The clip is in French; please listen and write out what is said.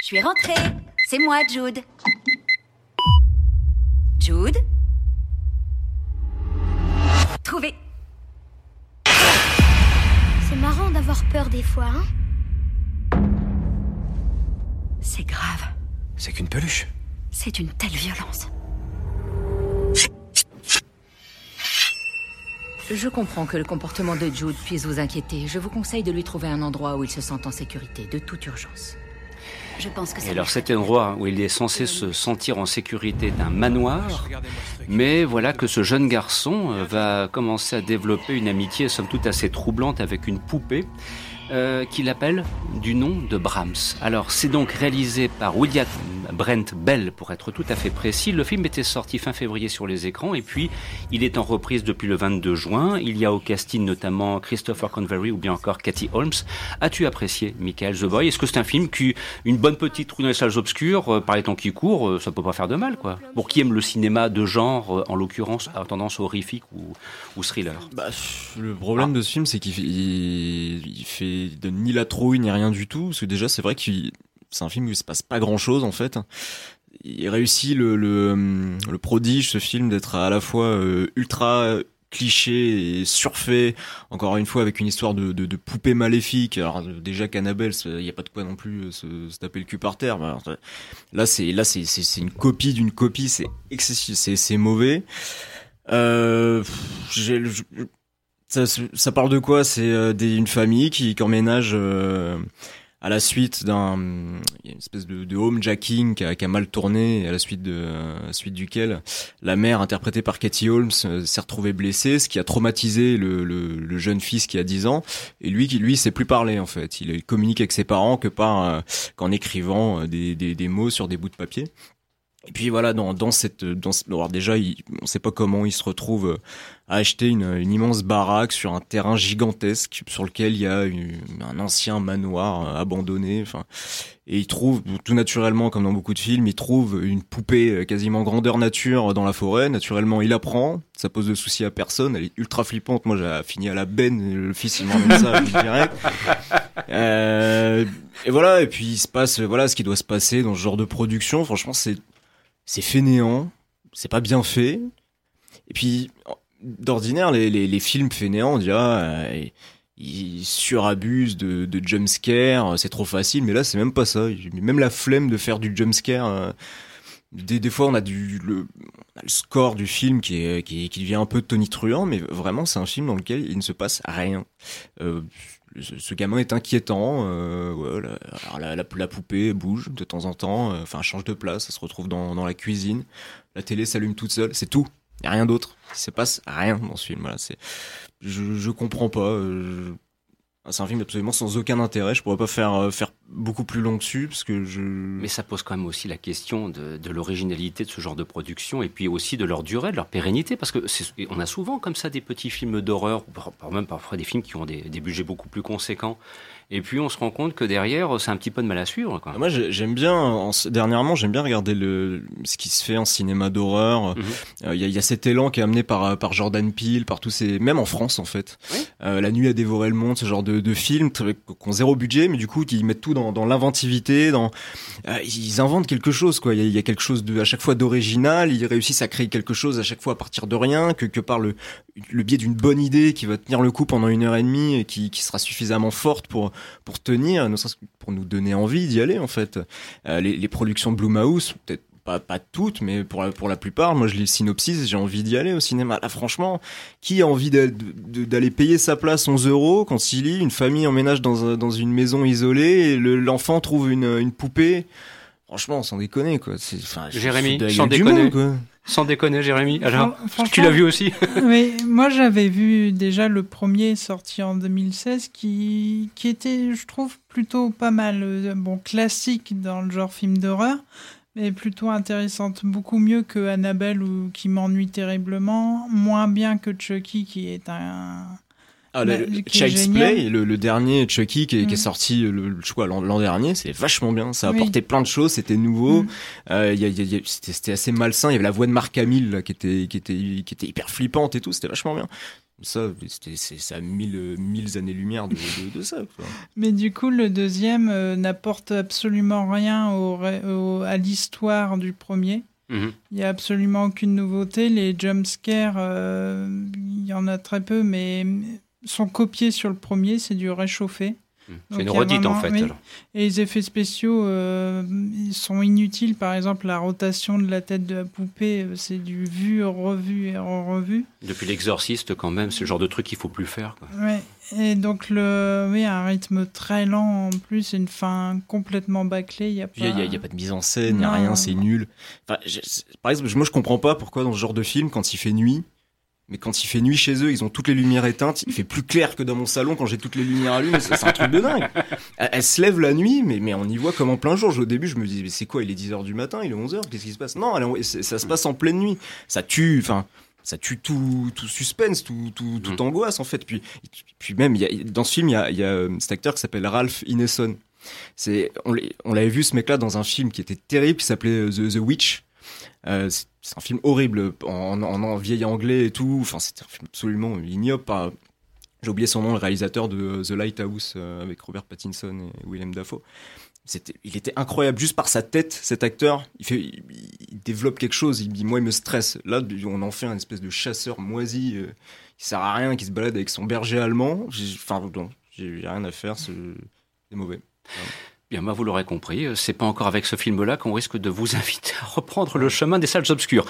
Je suis rentrée. C'est moi, Jude. Jude? Trouvé. C'est marrant d'avoir peur des fois, hein? C'est grave. C'est qu'une peluche. C'est une telle violence. Je comprends que le comportement de Jude puisse vous inquiéter. Je vous conseille de lui trouver un endroit où il se sent en sécurité, de toute urgence. Je pense que Et alors cet endroit où il est censé se sentir en sécurité est un manoir, mais voilà que ce jeune garçon euh, va commencer à développer une amitié somme toute assez troublante avec une poupée euh, qu'il appelle du nom de Brahms. Alors c'est donc réalisé par William Brent Bell pour être tout à fait précis. Le film était sorti fin février sur les écrans et puis il est en reprise depuis le 22 juin. Il y a au casting notamment Christopher Convery ou bien encore Cathy Holmes. As-tu apprécié Michael The Boy? Est-ce que c'est un film qui une bonne petite trou dans les salles obscures euh, par les temps qui courent, euh, ça peut pas faire de mal quoi? Pour qui aime le cinéma de genre euh, en l'occurrence à tendance horrifique ou, ou thriller? Bah, le problème de ce film, c'est qu'il fait, donne ni la trouille ni rien du tout. Parce que déjà, c'est vrai que c'est un film où il se passe pas grand chose en fait. Il réussit le, le, le prodige, ce film, d'être à la fois euh, ultra cliché et surfait, encore une fois avec une histoire de, de, de poupée maléfique. Alors euh, déjà qu'Annabelle, il n'y a pas de quoi non plus euh, se, se taper le cul par terre. Là, c'est là, c'est c'est une copie d'une copie. C'est excessif, c'est c'est mauvais. Euh, j'ai- ça, ça parle de quoi? C'est euh, des- une famille qui, qui emménage euh, à la suite d'un une espèce de, de homejacking qui a, qui a mal tourné à la suite de à la suite duquel la mère interprétée par Cathy Holmes euh, s'est retrouvée blessée, ce qui a traumatisé le, le, le jeune fils qui a 10 ans et lui qui lui sait plus parler en fait. Il communique avec ses parents que par euh, qu'en écrivant euh, des, des, des mots sur des bouts de papier. Et puis voilà, dans, dans cette, dans, alors déjà, on sait pas comment il se retrouve euh, à acheter une, immense baraque sur un terrain gigantesque sur lequel il y a un ancien manoir euh, abandonné. Enfin, et il trouve tout naturellement, comme dans beaucoup de films, il trouve une poupée euh, quasiment grandeur nature dans la forêt. Naturellement, il apprend. Ça pose de soucis à personne. Elle est ultra flippante. Moi, j'ai fini à la benne. Le fils, il m'emmène ça direct. Euh, et voilà. Et puis il se passe, voilà, ce qui doit se passer dans ce genre de production. Franchement, c'est c'est fainéant, c'est pas bien fait. Et puis, d'ordinaire, les, films fainéants, on dirait, euh, ils surabusent de, de jumpscare, c'est trop facile, mais là, c'est même pas ça. Même la flemme de faire du jumpscare. euh. Des, des fois, on a, du, le, le score du film qui, est, qui, qui devient un peu tonitruant, mais vraiment, c'est un film dans lequel il ne se passe rien. Euh, ce, gamin est inquiétant. Euh, ouais, la, alors la, la, la poupée bouge de temps en temps, euh, enfin change de place, ça se retrouve dans, dans la cuisine. La télé s'allume toute seule, c'est tout. Y a rien d'autre. Il se passe rien dans ce film. Voilà, c'est, je, je comprends pas. euh, je- C'est un film absolument sans aucun intérêt. Je pourrais pas faire euh, faire beaucoup plus long dessus parce que je. Mais ça pose quand même aussi la question de, de l'originalité de ce genre de production et puis aussi de leur durée, de leur pérennité, parce que on a souvent comme ça des petits films d'horreur, même parfois des films qui ont des, des budgets beaucoup plus conséquents. Et puis on se rend compte que derrière, c'est un petit peu de mal à suivre. Quoi. Moi, j'ai- j'aime bien. En, dernièrement, j'aime bien regarder le ce qui se fait en cinéma d'horreur. Il Mhm. y, a, y a cet élan qui est amené par par Jordan Peele, par tous ces, même en France en fait. Oui. Euh, La nuit a dévoré le monde, ce genre de, de films ont zéro budget, mais du coup qui mettent tout dans, dans l'inventivité, dans euh, ils inventent quelque chose quoi. Il y a, il y a quelque chose de à chaque fois d'original. Ils réussissent à créer quelque chose à chaque fois à partir de rien, que que par le le biais d'une bonne idée qui va tenir le coup pendant une heure et demie et qui, qui sera suffisamment forte pour pour tenir, pour nous donner envie d'y aller en fait. Euh, les, les productions de Blumhouse, peut-être pas, pas toutes, mais pour la, pour la plupart, moi je lis le synopsis, j'ai envie d'y aller au cinéma. Là franchement, qui a envie d'aller payer sa place 11 euros quand il lit une famille emménage dans, dans une maison isolée et le- l'enfant trouve une, une poupée? Franchement, sans déconner quoi. Jérémy, sans déconner. monde, quoi. Sans déconner, Jérémy. Alors, Fran- tu l'as vu aussi Oui, moi j'avais vu déjà le premier sorti en 2016 qui, qui était, je trouve, plutôt pas mal. euh, Bon, classique dans le genre film d'horreur, mais plutôt intéressante. Beaucoup mieux que Annabelle ou qui m'ennuie terriblement. Moins bien que Chucky qui est un. Ah, Bah, le, est Child's. Play, le, le dernier Chucky qui est, qui est Mm. sorti le, je l'an dernier, c'est vachement bien. Ça a Oui. apporté plein de choses, c'était nouveau. Mm. Euh, y a- y a- c'était assez malsain. Il y avait la voix de Marc Hamill là, qui était qui était qui était hyper flippante et tout. C'était vachement bien. Ça, c'est à mille, mille années-lumière de, de, ça. Mais du coup, le deuxième euh, n'apporte absolument rien au, à l'histoire du premier. Mhm. Il n'y a absolument aucune nouveauté. Les jumpscares, euh, il y en a très peu, mais sont copiés sur le premier. C'est du réchauffé. C'est une redite en fait. Et les effets spéciaux euh, sont inutiles. Par exemple, la rotation de la tête de la poupée, euh, c'est du vu, revu et revu. Depuis l'exorciste, quand même, c'est le genre de truc qu'il faut plus faire. Quoi. Ouais. Et donc, le, oui, un rythme très lent en plus, une fin complètement bâclée. Il n'y a, pas... a, pas de mise en scène, il n'y a rien, c'est nul. par exemple, moi je comprends pas pourquoi dans ce genre de film, quand il fait nuit, mais quand il fait nuit chez eux, ils ont toutes les lumières éteintes. Il fait plus clair que dans mon salon quand j'ai toutes les lumières allumées. C'est un truc de dingue. Elle, se lève la nuit, mais, mais on y voit comme en plein jour. Au début, je me dis, mais c'est quoi Il est 10h du matin, il est 11h, qu'est-ce qui se passe? Non, ça se passe en pleine nuit. Ça tue, enfin, ça tue tout, tout suspense, tout, tout, tout mm. angoisse, en fait. Puis, puis même, y a, dans ce film, il y a, y a euh, cet acteur qui s'appelle Ralph Ineson. C'est, on l'avait vu ce mec-là dans un film qui était terrible, qui s'appelait euh, The, The Witch. Euh, c'est un film horrible en, vieil anglais et tout. Enfin, c'est un film absolument ignoble. J'ai oublié son nom, le réalisateur de The Lighthouse euh, avec Robert Pattinson et Willem Dafoe. C'était, il était incroyable juste par sa tête, cet acteur. Il développe quelque chose. Il dit, moi, il me stresse. Là, on en fait un espèce de chasseur moisi euh, qui sert à rien, qui se balade avec son berger allemand. enfin, j'ai rien à faire. C'est, mauvais. Bien, moi, vous l'aurez compris, euh, c'est pas encore avec ce film-là qu'on risque de vous inviter à reprendre le chemin des salles obscures.